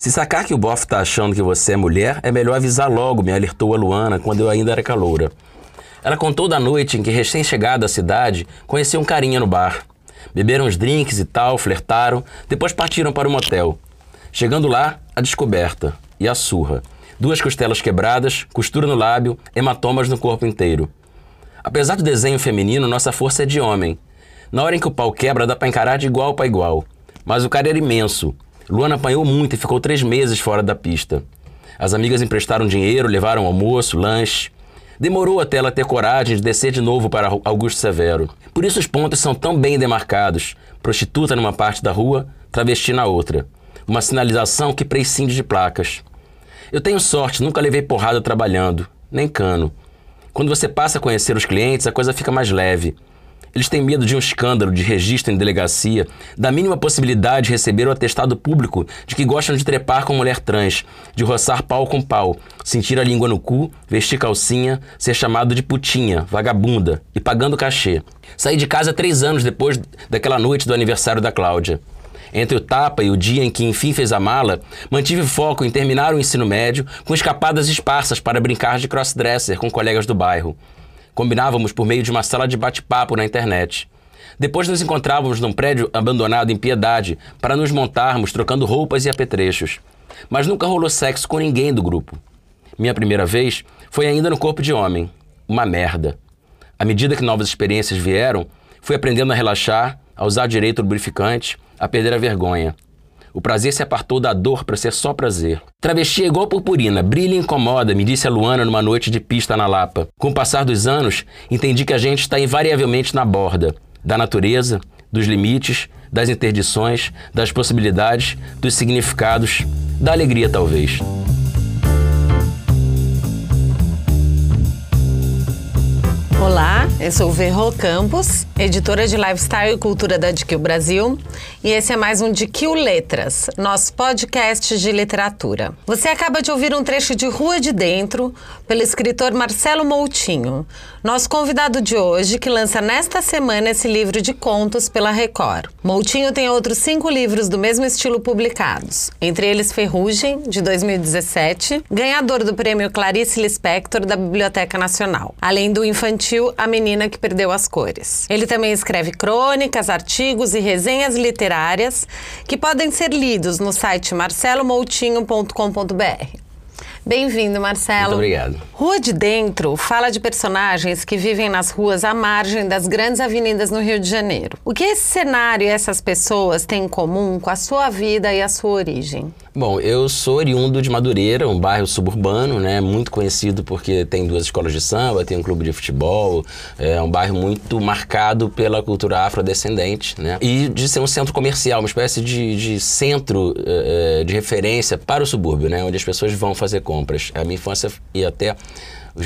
Se sacar que o bofe tá achando que você é mulher, é melhor avisar logo, me alertou a Luana quando eu ainda era caloura. Ela contou da noite em que, recém-chegada à cidade, conheceu um carinha no bar. Beberam os drinks e tal, flertaram, depois partiram para o motel. Chegando lá, a descoberta e a surra. Duas costelas quebradas, costura no lábio, hematomas no corpo inteiro. Apesar do desenho feminino, nossa força é de homem. Na hora em que o pau quebra, dá pra encarar de igual para igual. Mas o cara era imenso. Luana apanhou muito e ficou três meses fora da pista. As amigas emprestaram dinheiro, levaram almoço, lanche. Demorou até ela ter coragem de descer de novo para Augusto Severo. Por isso os pontos são tão bem demarcados: prostituta numa parte da rua, travesti na outra. Uma sinalização que prescinde de placas. Eu tenho sorte, nunca levei porrada trabalhando, nem cano. Quando você passa a conhecer os clientes, a coisa fica mais leve. Eles têm medo de um escândalo, de registro em delegacia, da mínima possibilidade de receber o atestado público de que gostam de trepar com mulher trans, de roçar pau com pau, sentir a língua no cu, vestir calcinha, ser chamado de putinha, vagabunda e pagando cachê. Saí de casa três anos depois daquela noite do aniversário da Cláudia. Entre o tapa e o dia em que enfim fez a mala, mantive foco em terminar o ensino médio com escapadas esparsas para brincar de crossdresser com colegas do bairro. Combinávamos por meio de uma sala de bate-papo na internet. Depois nos encontrávamos num prédio abandonado em Piedade para nos montarmos trocando roupas e apetrechos. Mas nunca rolou sexo com ninguém do grupo. Minha primeira vez foi ainda no corpo de homem. Uma merda. À medida que novas experiências vieram, fui aprendendo a relaxar, a usar direito o lubrificante, a perder a vergonha. O prazer se apartou da dor para ser só prazer. Travesti é igual purpurina, brilha e incomoda, me disse a Luana numa noite de pista na Lapa. Com o passar dos anos, entendi que a gente está invariavelmente na borda da natureza, dos limites, das interdições, das possibilidades, dos significados, da alegria talvez. Olá, eu sou Verro Campos, editora de Lifestyle e Cultura da DQ Brasil, e esse é mais um DQ Letras, nosso podcast de literatura. Você acaba de ouvir um trecho de Rua de Dentro, pelo escritor Marcelo Moutinho, nosso convidado de hoje, que lança nesta semana esse livro de contos pela Record. Moutinho tem outros cinco livros do mesmo estilo publicados, entre eles Ferrugem, de 2017, ganhador do prêmio Clarice Lispector da Biblioteca Nacional, além do infantil A Menina que Perdeu as Cores. Ele também escreve crônicas, artigos e resenhas literárias que podem ser lidos no site marcelomoutinho.com.br. Bem-vindo, Marcelo. Muito obrigado. Rua de Dentro fala de personagens que vivem nas ruas à margem das grandes avenidas no Rio de Janeiro. O que esse cenário e essas pessoas têm em comum com a sua vida e a sua origem? Bom, eu sou oriundo de Madureira, um bairro suburbano, né? Muito conhecido porque tem duas escolas de samba, tem um clube de futebol, é um bairro muito marcado pela cultura afrodescendente, né? E de ser um centro comercial, uma espécie de, de centro é, de referência para o subúrbio, né? Onde as pessoas vão fazer compras. A minha infância e até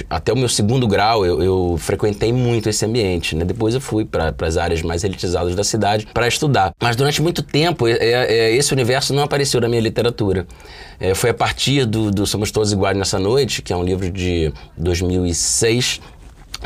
até o meu segundo grau eu, eu frequentei muito esse ambiente, né? Depois eu fui para as áreas mais elitizadas da cidade para estudar. Mas durante muito tempo é, é, esse universo não apareceu na minha literatura. É, foi a partir do, do Somos Todos Iguais Nessa Noite, que é um livro de 2006,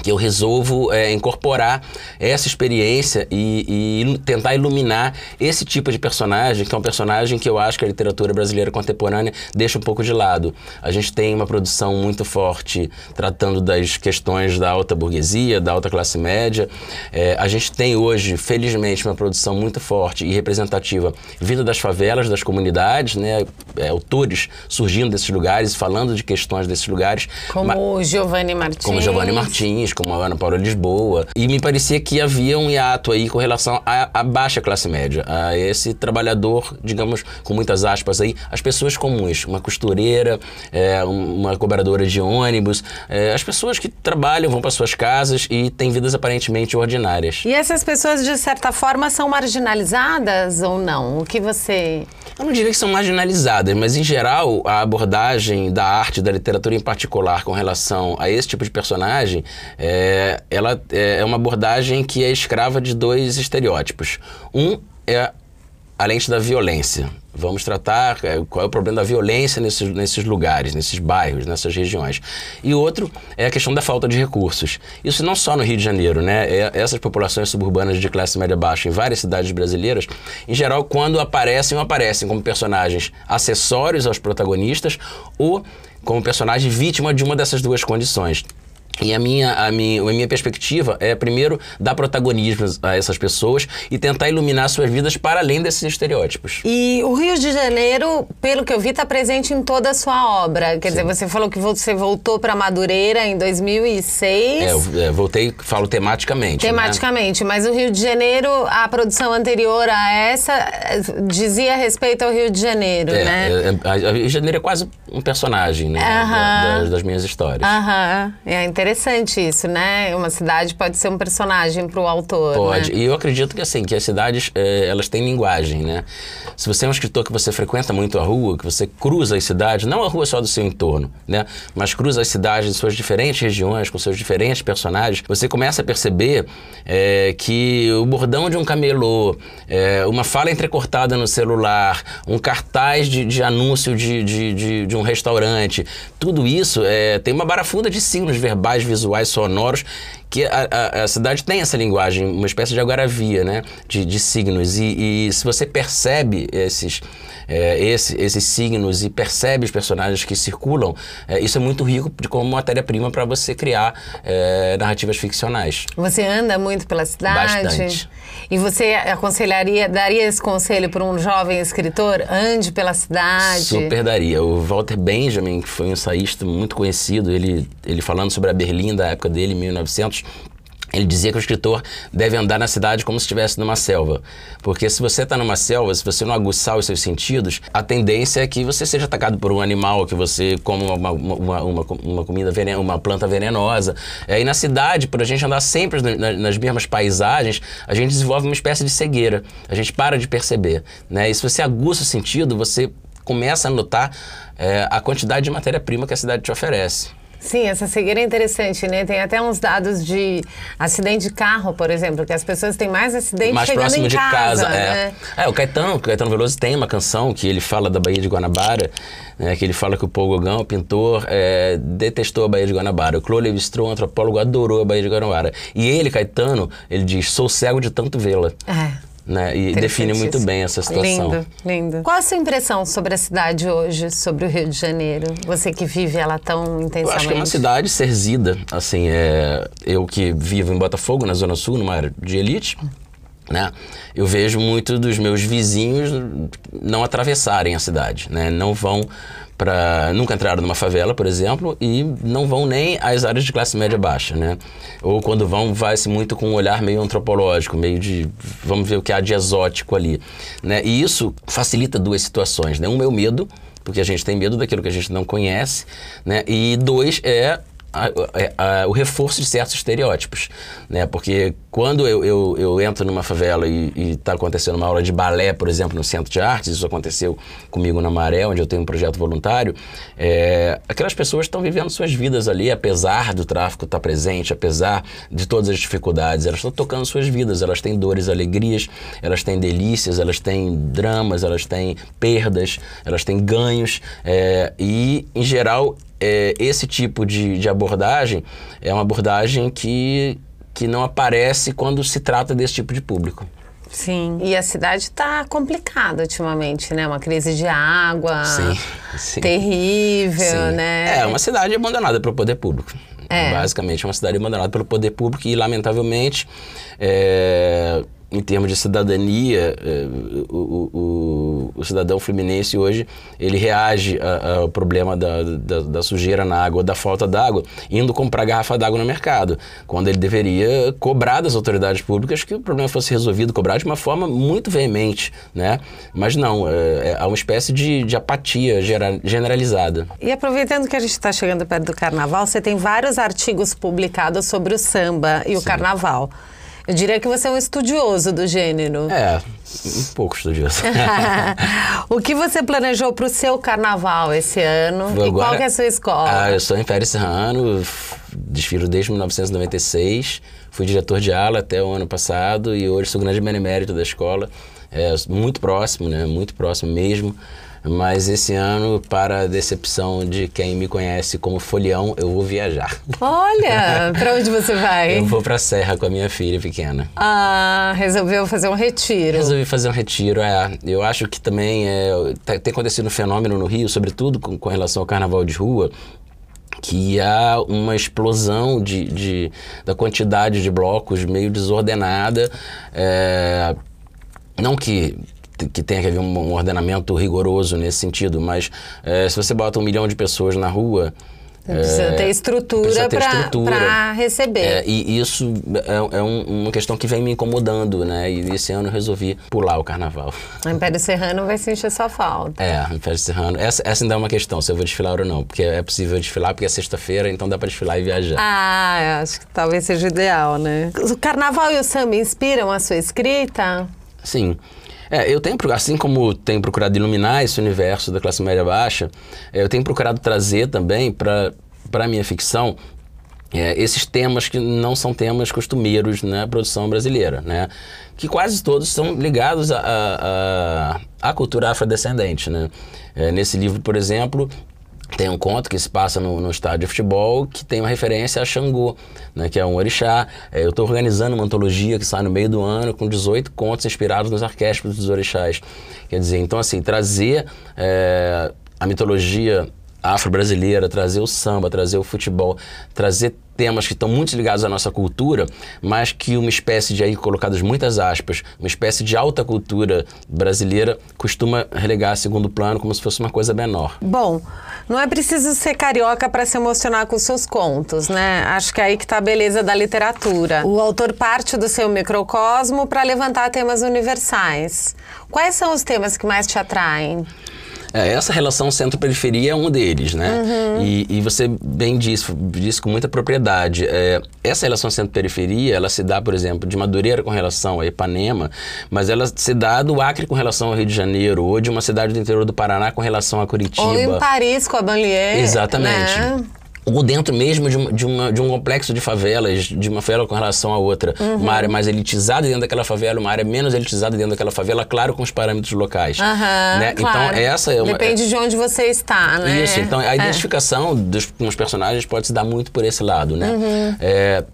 que eu resolvo é, incorporar essa experiência e, e, tentar iluminar esse tipo de personagem, que é um personagem que eu acho que a literatura brasileira contemporânea deixa um pouco de lado. A gente tem uma produção muito forte tratando das questões da alta burguesia, da alta classe média. É, a gente tem hoje, felizmente, uma produção muito forte e representativa vinda das favelas, das comunidades, né? É, autores surgindo desses lugares, falando de questões desses lugares. Como Giovanni Martins. Como Giovanni Martins como a Ana Paula Lisboa. E me parecia que havia um hiato aí com relação à, à, baixa classe média, a esse trabalhador, digamos, com muitas aspas aí, as pessoas comuns, uma costureira, é, uma cobradora de ônibus, é, as pessoas que trabalham, vão para suas casas e têm vidas aparentemente ordinárias. E essas pessoas, de certa forma, são marginalizadas ou não? O que você. Eu não diria que são marginalizadas, mas em geral a abordagem da arte, da literatura em particular, com relação a esse tipo de personagem, é, ela é, é uma abordagem que é escrava de dois estereótipos. Um é a lente da violência. Vamos tratar é, qual é o problema da violência nesses, nesses lugares, nesses bairros, nessas regiões. E outro é a questão da falta de recursos. Isso não só no Rio de Janeiro, né? É, essas populações suburbanas de classe média baixa em várias cidades brasileiras, em geral, quando aparecem aparecem como personagens acessórios aos protagonistas ou como personagem vítima de uma dessas duas condições. E a minha, a, minha, a minha perspectiva é, primeiro, dar protagonismo a essas pessoas e tentar iluminar suas vidas para além desses estereótipos. E o Rio de Janeiro, pelo que eu vi, está presente em toda a sua obra. Quer Sim. dizer, você falou que você voltou para Madureira em 2006. É, eu é, voltei, falo tematicamente. Né? Tematicamente, né? mas o Rio de Janeiro, a produção anterior a essa, dizia respeito ao Rio de Janeiro, é, né? É, é, o Rio de Janeiro é quase um personagem, né? Uh -huh. das, das, minhas histórias. Aham, uh -huh. é interessante interessante isso, né? Uma cidade pode ser um personagem para o autor. Pode. Né? E eu acredito que assim, que as cidades é, elas têm linguagem, né? Se você é um escritor que você frequenta muito a rua, que você cruza as cidades, não a rua só do seu entorno, né? Mas cruza as cidades de suas diferentes regiões, com seus diferentes personagens, você começa a perceber é, que o bordão de um camelô, é, uma fala entrecortada no celular, um cartaz de, de anúncio de, de, de, de um restaurante, tudo isso é, tem uma barafunda de signos verbais visuais, sonoros, que a, a, a, cidade tem essa linguagem, uma espécie de agora-via, né? De, de signos. E, e, se você percebe esses, é, esse, esses signos e percebe os personagens que circulam, é, isso é muito rico de como matéria-prima para você criar é, narrativas ficcionais. Você anda muito pela cidade? Bastante. E você aconselharia, daria esse conselho para um jovem escritor? Ande pela cidade? Super daria. O Walter Benjamin, que foi um ensaísta muito conhecido, ele, ele falando sobre a Berlim da época dele, 1900, ele dizia que o escritor deve andar na cidade como se estivesse numa selva. Porque se você está numa selva, se você não aguçar os seus sentidos, a tendência é que você seja atacado por um animal, que você coma uma, uma, uma, uma comida venenosa, uma planta venenosa. E na cidade, por a gente andar sempre nas mesmas paisagens, a gente desenvolve uma espécie de cegueira. A gente para de perceber. Né? E se você aguça o sentido, você começa a notar é, a quantidade de matéria-prima que a cidade te oferece. Sim, essa cegueira é interessante, né? Tem até uns dados de acidente de carro, por exemplo, que as pessoas têm mais acidente mais chegando próximo em de casa. casa né? é. é, o Caetano, o Caetano Veloso tem uma canção que ele fala da Baía de Guanabara, né, que ele fala que o Paul Gauguin, o pintor, é, detestou a Baía de Guanabara. O Claude Lévi-Strauss, o antropólogo, adorou a Baía de Guanabara. E ele, Caetano, ele diz, sou cego de tanto vê-la. É né? E define muito bem essa situação. Lindo, lindo. Qual a sua impressão sobre a cidade hoje, sobre o Rio de Janeiro? Você que vive ela tão intensamente. Eu acho que é uma cidade serzida. Assim, é, eu que vivo em Botafogo, na Zona Sul, numa área de elite, né? Eu vejo muito dos meus vizinhos não atravessarem a cidade, né? Não vão para nunca entraram numa favela, por exemplo, e não vão nem às áreas de classe média baixa, né? Ou quando vão, vai-se muito com um olhar meio antropológico, meio de vamos ver o que há de exótico ali, né? E isso facilita duas situações, né? Um, meu medo, porque a gente tem medo daquilo que a gente não conhece, né? E dois é a, a, a, o reforço de certos estereótipos, né? Porque quando eu, eu, eu entro numa favela e está acontecendo uma aula de balé, por exemplo, no Centro de Artes, isso aconteceu comigo na Maré, onde eu tenho um projeto voluntário, é, aquelas pessoas estão vivendo suas vidas ali, apesar do tráfico estar tá presente, apesar de todas as dificuldades, elas estão tocando suas vidas, elas têm dores, alegrias, elas têm delícias, elas têm dramas, elas têm perdas, elas têm ganhos, é, e, em geral, é, esse tipo de, de abordagem é uma abordagem que, que não aparece quando se trata desse tipo de público. Sim. E a cidade está complicada ultimamente, né? Uma crise de água sim, sim. terrível, sim. né? É uma cidade abandonada pelo poder público. É. Basicamente, é uma cidade abandonada pelo poder público e, lamentavelmente, é, em termos de cidadania, é, o, o, o, cidadão fluminense hoje ele reage ao problema da, da, da, sujeira na água, da falta d'água, indo comprar garrafa d'água no mercado, quando ele deveria cobrar das autoridades públicas que o problema fosse resolvido, cobrar de uma forma muito veemente, né? Mas não, é, é, há uma espécie de, de apatia generalizada. E aproveitando que a gente está chegando perto do Carnaval, você tem vários artigos publicados sobre o samba e o Sim. Carnaval. Eu diria que você é um estudioso do gênero. É, um pouco estudioso. o que você planejou para o seu carnaval esse ano? Vou e agora, qual é a sua escola? Ah, eu sou em Pérez Serrano, desfilo desde 1996. Fui diretor de ala até o ano passado e hoje sou grande benemérito da escola. é, muito próximo, né? Muito próximo mesmo. Mas esse ano, para a decepção de quem me conhece como folião, eu vou viajar. Olha, para onde você vai? Eu vou para a Serra com a minha filha pequena. Ah, resolveu fazer um retiro. Resolvi fazer um retiro, é. Eu acho que também é, tá, tem acontecido um fenômeno no Rio, sobretudo com, com relação ao carnaval de rua, que há uma explosão de, de, da quantidade de blocos meio desordenada. É, não que que tenha que haver um, ordenamento rigoroso nesse sentido, mas é, se você bota um milhão de pessoas na rua, Precisa é, ter estrutura para receber. É, e isso é, é um, uma questão que vem me incomodando, né? E esse ano eu resolvi pular o carnaval. O Império Serrano vai sentir sua falta. É, o Império Serrano. Essa, essa ainda é uma questão, se eu vou desfilar ou não. Porque é possível desfilar porque é sexta-feira, então dá para desfilar e viajar. Ah, eu acho que talvez seja o ideal, né? O carnaval e o samba inspiram a sua escrita? Sim. É, eu tenho, assim como tenho procurado iluminar esse universo da classe média baixa, é, eu tenho procurado trazer também para a minha ficção é, esses temas que não são temas costumeiros na produção brasileira, né? Que quase todos são ligados à cultura afrodescendente, né? É, nesse livro, por exemplo, tem um conto que se passa no, no, estádio de futebol que tem uma referência a Xangô, né, que é um orixá. É, eu estou organizando uma antologia que sai no meio do ano com 18 contos inspirados nos arquétipos dos orixás. Quer dizer, então assim, trazer é, a mitologia afro-brasileira, trazer o samba, trazer o futebol, trazer temas que estão muito ligados à nossa cultura, mas que uma espécie de aí colocadas muitas aspas, uma espécie de alta cultura brasileira costuma relegar a segundo plano como se fosse uma coisa menor. Bom, não é preciso ser carioca para se emocionar com seus contos, né? Acho que é aí que está a beleza da literatura. O autor parte do seu microcosmo para levantar temas universais. Quais são os temas que mais te atraem? É, essa relação centro-periferia é um deles, né? Uhum. E, e, você bem disse, disse com muita propriedade. É, essa relação centro-periferia, ela se dá, por exemplo, de Madureira com relação a Ipanema, mas ela se dá do Acre com relação ao Rio de Janeiro, ou de uma cidade do interior do Paraná com relação a Curitiba. Ou em Paris com a Banlieue. Exatamente. Né? Ou dentro mesmo de, uma, de, uma, de, um complexo de favelas, de uma favela com relação à outra. Uhum. Uma área mais elitizada dentro daquela favela, uma área menos elitizada dentro daquela favela, claro, com os parâmetros locais. Uhum, né? Então, claro. Então, essa é uma. Depende é, de onde você está, né? Isso, então a é. identificação dos, com os personagens pode se dar muito por esse lado, né? Uhum. É,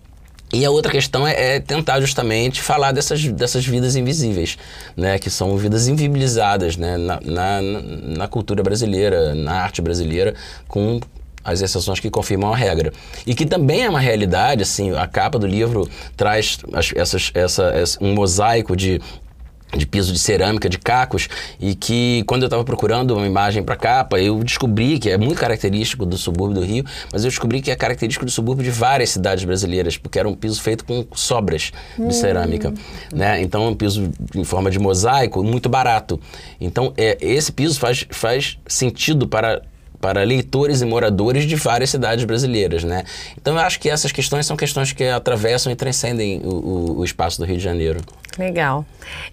e a outra questão é, é, tentar justamente falar dessas, dessas vidas invisíveis, né? Que são vidas invisibilizadas né? na, na, na cultura brasileira, na arte brasileira, com as exceções que confirmam a regra. E que também é uma realidade, assim, a capa do livro traz as, essas, essa, essa, um mosaico de de piso de cerâmica, de cacos, e que quando eu estava procurando uma imagem para capa, eu descobri que é muito característico do subúrbio do Rio, mas eu descobri que é característico do subúrbio de várias cidades brasileiras, porque era um piso feito com sobras de hum. cerâmica, né? Então, é um piso em forma de mosaico, muito barato. Então, é, esse piso faz, faz sentido para para leitores e moradores de várias cidades brasileiras, né? Então eu acho que essas questões são questões que atravessam e transcendem o, o, o espaço do Rio de Janeiro. Legal.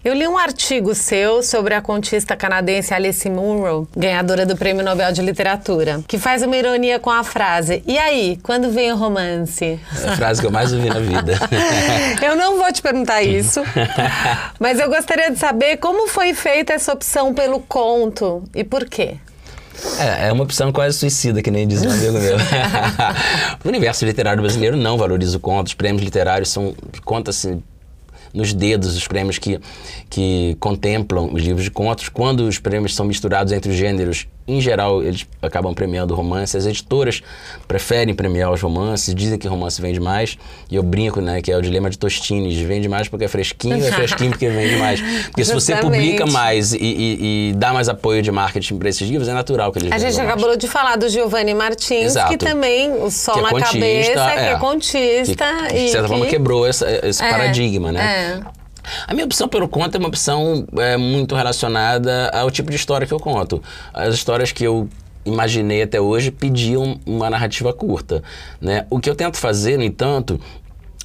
Eu li um artigo seu sobre a contista canadense Alice Munro, ganhadora do Prêmio Nobel de Literatura, que faz uma ironia com a frase: E aí, quando vem o romance? É a frase que eu mais ouvi na vida. eu não vou te perguntar isso, mas eu gostaria de saber como foi feita essa opção pelo conto e por quê. É, é uma opção quase suicida, que nem diz um amigo meu. o universo literário brasileiro não valoriza o conto. Os prêmios literários são, conta-se nos dedos os prêmios que, que contemplam os livros de contos. Quando os prêmios são misturados entre os gêneros, em geral, eles acabam premiando romance. As editoras preferem premiar os romances, dizem que romance vende mais. E eu brinco, né, que é o dilema de Tostines. Vende mais porque é fresquinho, é fresquinho porque vende mais. Porque se você publica mais e, e, e, dá mais apoio de marketing para esses livros, é natural que eles A gente acabou mais. de falar do Giovanni Martins, Exato. que também, o sol é na contista, cabeça, é, que é contista. Que, de certa que... forma, quebrou essa, esse é, paradigma, né? É. A minha opção pelo conto é uma opção é, muito relacionada ao tipo de história que eu conto. As histórias que eu imaginei até hoje pediam uma narrativa curta. Né? O que eu tento fazer, no entanto,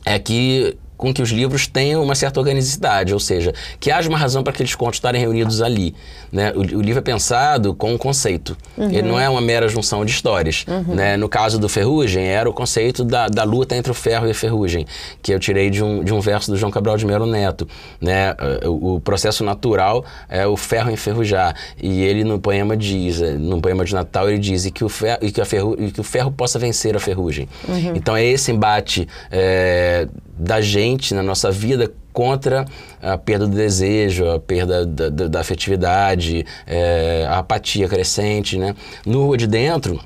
é que com que os livros tenham uma certa organicidade, ou seja, que haja uma razão para aqueles contos estarem reunidos ali. Né? O, o livro é pensado com um conceito, uhum. ele não é uma mera junção de histórias. Uhum. Né? No caso do Ferrugem, era o conceito da, da luta entre o ferro e a ferrugem, que eu tirei de um, de um verso do João Cabral de Melo Neto. Né? O, o processo natural é o ferro enferrujar, e ele no poema diz, no poema de Natal, ele diz e que o ferro, e que a ferru, que o ferro possa vencer a ferrugem. Uhum. Então é esse embate é, da gente na nossa vida contra a perda do desejo, a perda da, da, da afetividade, é, a apatia crescente, né? No Rua de Dentro,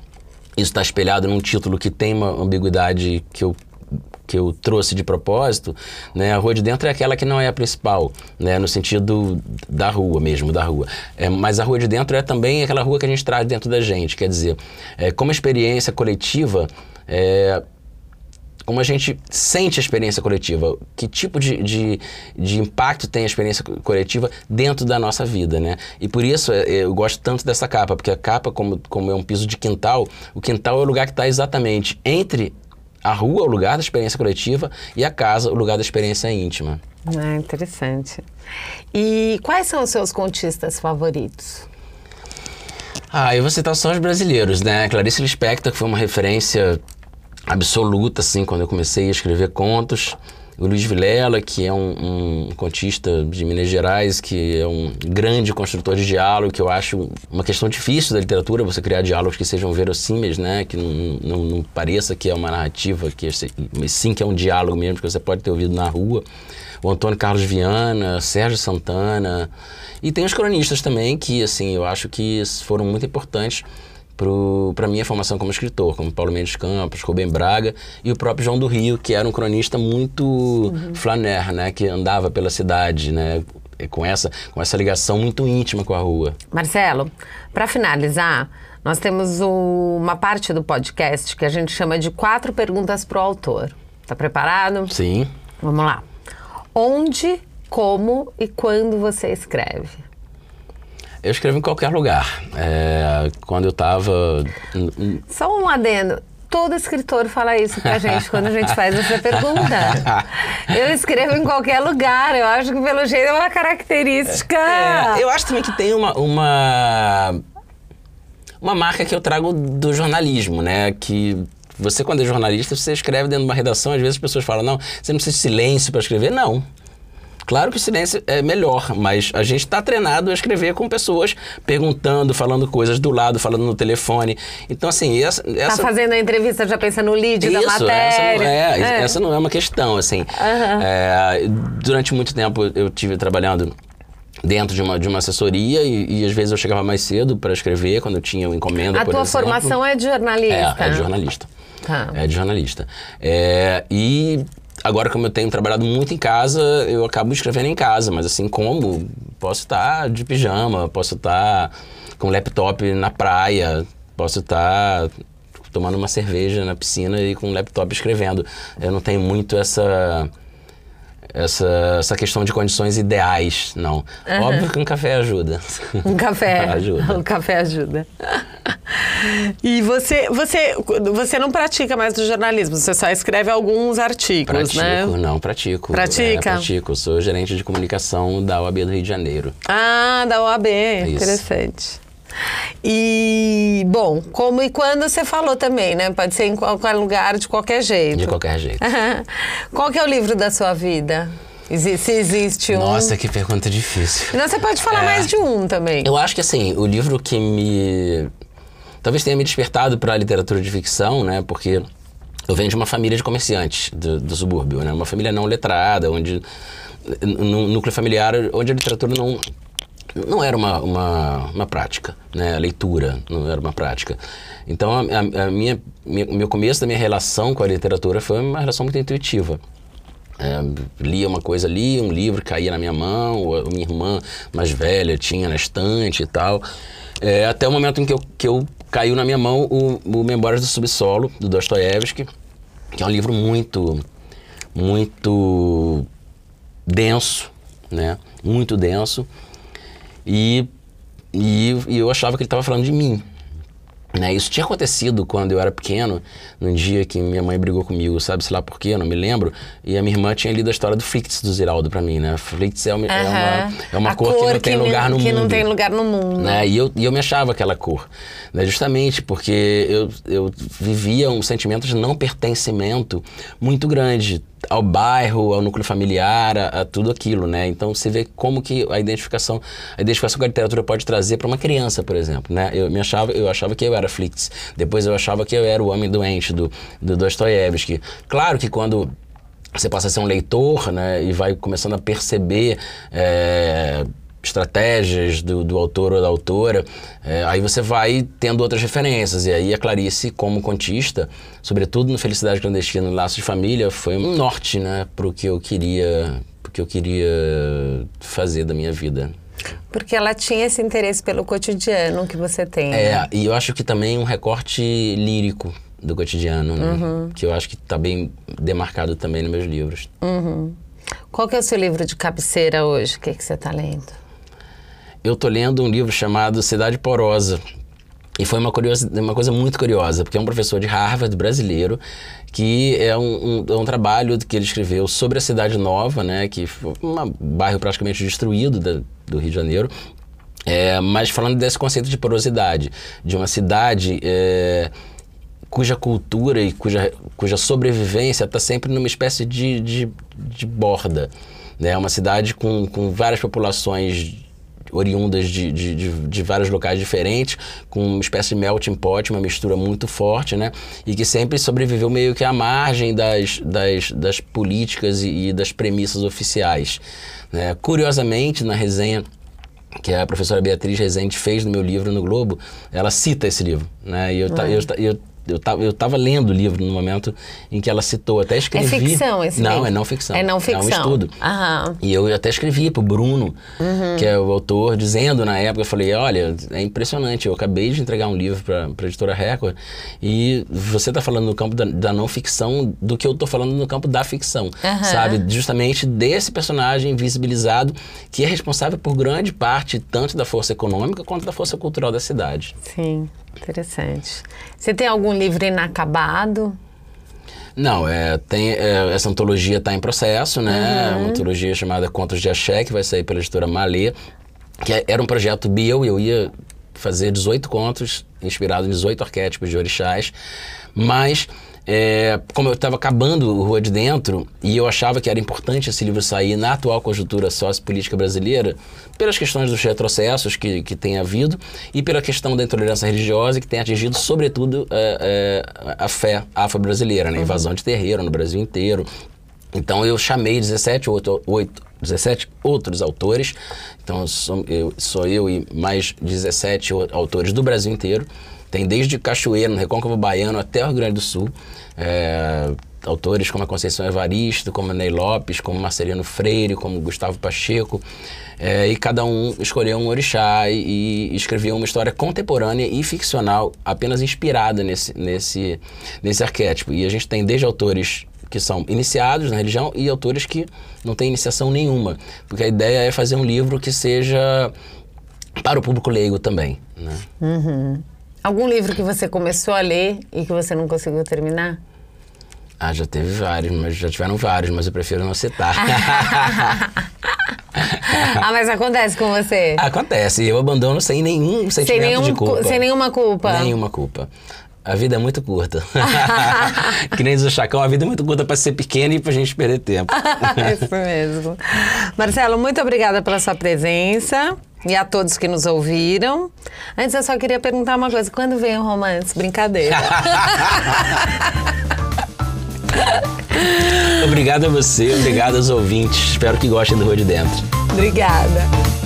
isso está espelhado num título que tem uma ambiguidade que eu que eu trouxe de propósito, né, a rua de dentro é aquela que não é a principal, né, no sentido da rua mesmo, da rua. É, mas a rua de dentro é também aquela rua que a gente traz dentro da gente, quer dizer, é, como experiência coletiva, é, como a gente sente a experiência coletiva, que tipo de, de, de, impacto tem a experiência coletiva dentro da nossa vida, né? E por isso é, eu gosto tanto dessa capa, porque a capa, como, como é um piso de quintal, o quintal é o lugar que está exatamente entre a rua, o lugar da experiência coletiva, e a casa, o lugar da experiência íntima. É interessante. E quais são os seus contistas favoritos? Ah, eu vou citar só os brasileiros, né? Clarice Lispector, que foi uma referência absoluta, assim, quando eu comecei a escrever contos. O Luiz Vilela, que é um, um, contista de Minas Gerais, que é um grande construtor de diálogo, que eu acho uma questão difícil da literatura, você criar diálogos que sejam verossímeis, né? Que não, não, não pareça que é uma narrativa, que mas sim que é um diálogo mesmo, que você pode ter ouvido na rua. O Antônio Carlos Viana, Sérgio Santana. E tem os cronistas também, que, assim, eu acho que foram muito importantes para a minha formação como escritor, como Paulo Mendes Campos, Rubem Braga e o próprio João do Rio, que era um cronista muito uhum. flaner, né, que andava pela cidade, né, com essa, com essa ligação muito íntima com a rua. Marcelo, para finalizar, nós temos o, uma parte do podcast que a gente chama de quatro perguntas para o autor. Tá preparado? Sim. Vamos lá. Onde, como e quando você escreve? Eu escrevo em qualquer lugar. É, quando eu estava. Só um adendo. Todo escritor fala isso pra gente quando a gente faz essa pergunta. Eu escrevo em qualquer lugar. Eu acho que, pelo jeito, é uma característica. É, eu acho também que tem uma, uma. Uma marca que eu trago do jornalismo, né? Que você, quando é jornalista, você escreve dentro de uma redação, às vezes as pessoas falam, não, você não precisa de silêncio para escrever. Não. Claro que o silêncio é melhor, mas a gente está treinado a escrever com pessoas perguntando, falando coisas do lado, falando no telefone. Então, assim, essa. essa... Tá fazendo a entrevista, já pensa no lead Isso, da matéria. Essa não é, é. essa não é uma questão, assim. Uhum. É, durante muito tempo eu tive trabalhando dentro de uma, de uma assessoria e, e às vezes eu chegava mais cedo para escrever quando eu tinha uma encomenda. A tua exemplo. formação é de jornalista? É, é de jornalista. Tá. É de jornalista. É, e agora, como eu tenho trabalhado muito em casa, eu acabo escrevendo em casa, mas assim como posso estar de pijama, posso estar com laptop na praia, posso estar tomando uma cerveja na piscina e com laptop escrevendo. Eu não tenho muito essa essa, essa questão de condições ideais, não. Uhum. Óbvio que um café ajuda. Um café ajuda. Um café ajuda. E você, você, você não pratica mais do jornalismo, você só escreve alguns artigos, pratico, né? Não, pratico. Pratica? É, pratico. Sou gerente de comunicação da OAB do Rio de Janeiro. Ah, da OAB. Isso. Interessante. E, bom, como e quando você falou também, né? Pode ser em qualquer lugar, de qualquer jeito. De qualquer jeito. Qual que é o livro da sua vida? Se existe um. Nossa, que pergunta difícil. Não, você pode falar é, mais de um também. Eu acho que, assim, o livro que me. Talvez tenha me despertado para a literatura de ficção, né? Porque eu venho de uma família de comerciantes do, do subúrbio, né? Uma família não letrada, onde. No núcleo familiar, onde a literatura não não era uma, uma, uma, prática, né? A leitura não era uma prática. Então, a, a, minha, minha, meu começo da minha relação com a literatura foi uma relação muito intuitiva. É, lia uma coisa ali, um livro caía na minha mão, a minha irmã mais velha tinha na estante e tal. É, até o momento em que eu, que eu caiu na minha mão o, o Memórias do Subsolo, do Dostoiévski, que é um livro muito, muito denso, né? Muito denso. E, e, e eu achava que ele estava falando de mim. Né? Isso tinha acontecido quando eu era pequeno, num dia que minha mãe brigou comigo, sabe, sei lá por quê, eu não me lembro. E a minha irmã tinha lido a história do Flix do Ziraldo pra mim, né? Flix é uma, é uma, é uma cor, cor, que não tem lugar no que mundo. Que não tem lugar no mundo. Né? E, eu, e eu me achava aquela cor. Né? Justamente porque eu, eu vivia um sentimento de não pertencimento muito grande ao bairro, ao núcleo familiar, a, a, tudo aquilo, né? Então você vê como que a identificação, a identificação que a literatura pode trazer para uma criança, por exemplo, né? Eu me achava, eu achava que eu era Flix, depois eu achava que eu era o homem doente do, do Dostoiévski. Claro que quando você passa a ser um leitor, né, e vai começando a perceber é, estratégias do, do, autor ou da autora, é, aí você vai tendo outras referências. E aí a Clarice, como contista, sobretudo no Felicidade Clandestina, no Laço de Família, foi um norte, né, para o que eu queria, que eu queria fazer da minha vida. Porque ela tinha esse interesse pelo cotidiano que você tem. É, né? e eu acho que também um recorte lírico do cotidiano, né? Uhum. Que eu acho que está bem demarcado também nos meus livros. Uhum. Qual que é o seu livro de cabeceira hoje? O que, que você está lendo? Eu estou lendo um livro chamado Cidade Porosa. E foi uma, uma coisa muito curiosa, porque é um professor de Harvard brasileiro, que é um, um, é um trabalho que ele escreveu sobre a Cidade Nova, né, que foi um bairro praticamente destruído da, do Rio de Janeiro, é, mas falando desse conceito de porosidade, de uma cidade é, cuja cultura e cuja, cuja sobrevivência está sempre numa espécie de, de, de borda. É né? uma cidade com, com várias populações oriundas de, de, de, de, vários locais diferentes, com uma espécie de melting pot, uma mistura muito forte, né? E que sempre sobreviveu meio que à margem das, das, das políticas e, e das premissas oficiais. Né? Curiosamente, na resenha que a professora Beatriz Rezende fez no meu livro no Globo, ela cita esse livro, né? E eu, uhum. eu, eu, eu estava eu tava lendo o livro no momento em que ela citou, até escrevi. É ficção esse Não, livro? é não ficção. É não ficção. É um estudo. Aham. E eu até escrevi para o Bruno, uhum. que é o autor, dizendo na época, eu falei, olha, é impressionante, eu acabei de entregar um livro para a editora Record e você está falando no campo da, da, não ficção do que eu estou falando no campo da ficção, uhum. sabe? Justamente desse personagem visibilizado que é responsável por grande parte tanto da força econômica quanto da força cultural da cidade. Sim. Interessante. Você tem algum livro inacabado? Não, é, tem, é, essa antologia está em processo, né? Uhum. Uma antologia chamada Contos de Axé, que vai sair pela editora Malê, que é, era um projeto bio, eu ia fazer 18 contos inspirados em 18 arquétipos de orixás, mas é, como eu estava acabando o Rua de Dentro e eu achava que era importante esse livro sair na atual conjuntura sociopolítica brasileira, pelas questões dos retrocessos que, que tem havido e pela questão da intolerância religiosa que tem atingido, sobretudo, é, é, a fé afro-brasileira, né? invasão de terreiro no Brasil inteiro. Então eu chamei 17, 8, 8, 17 outros autores, então sou eu, sou eu e mais 17 autores do Brasil inteiro tem desde Cachoeira, no Recôncavo Baiano, até o Rio Grande do Sul. É, autores como a Conceição Evaristo, como Ney Lopes, como Marcelino Freire, como Gustavo Pacheco. É, e cada um escolheu um orixá e, e, escreveu uma história contemporânea e ficcional, apenas inspirada nesse, nesse, nesse arquétipo. E a gente tem desde autores que são iniciados na religião e autores que não têm iniciação nenhuma. Porque a ideia é fazer um livro que seja para o público leigo também. Né? Uhum. Algum livro que você começou a ler e que você não conseguiu terminar? Ah, já teve vários, mas já tiveram vários, mas eu prefiro não citar. ah, mas acontece com você? Acontece, eu abandono sem nenhum sentimento sem nenhum, de culpa. Sem nenhuma culpa? Nenhuma culpa. A vida é muito curta. que nem diz o Chacão, a vida é muito curta para ser pequena e para a gente perder tempo. Isso mesmo. Marcelo, muito obrigada pela sua presença e a todos que nos ouviram. Antes eu só queria perguntar uma coisa: quando vem o romance? Brincadeira. obrigado a você, obrigado aos ouvintes. Espero que gostem do Rua de Dentro. Obrigada.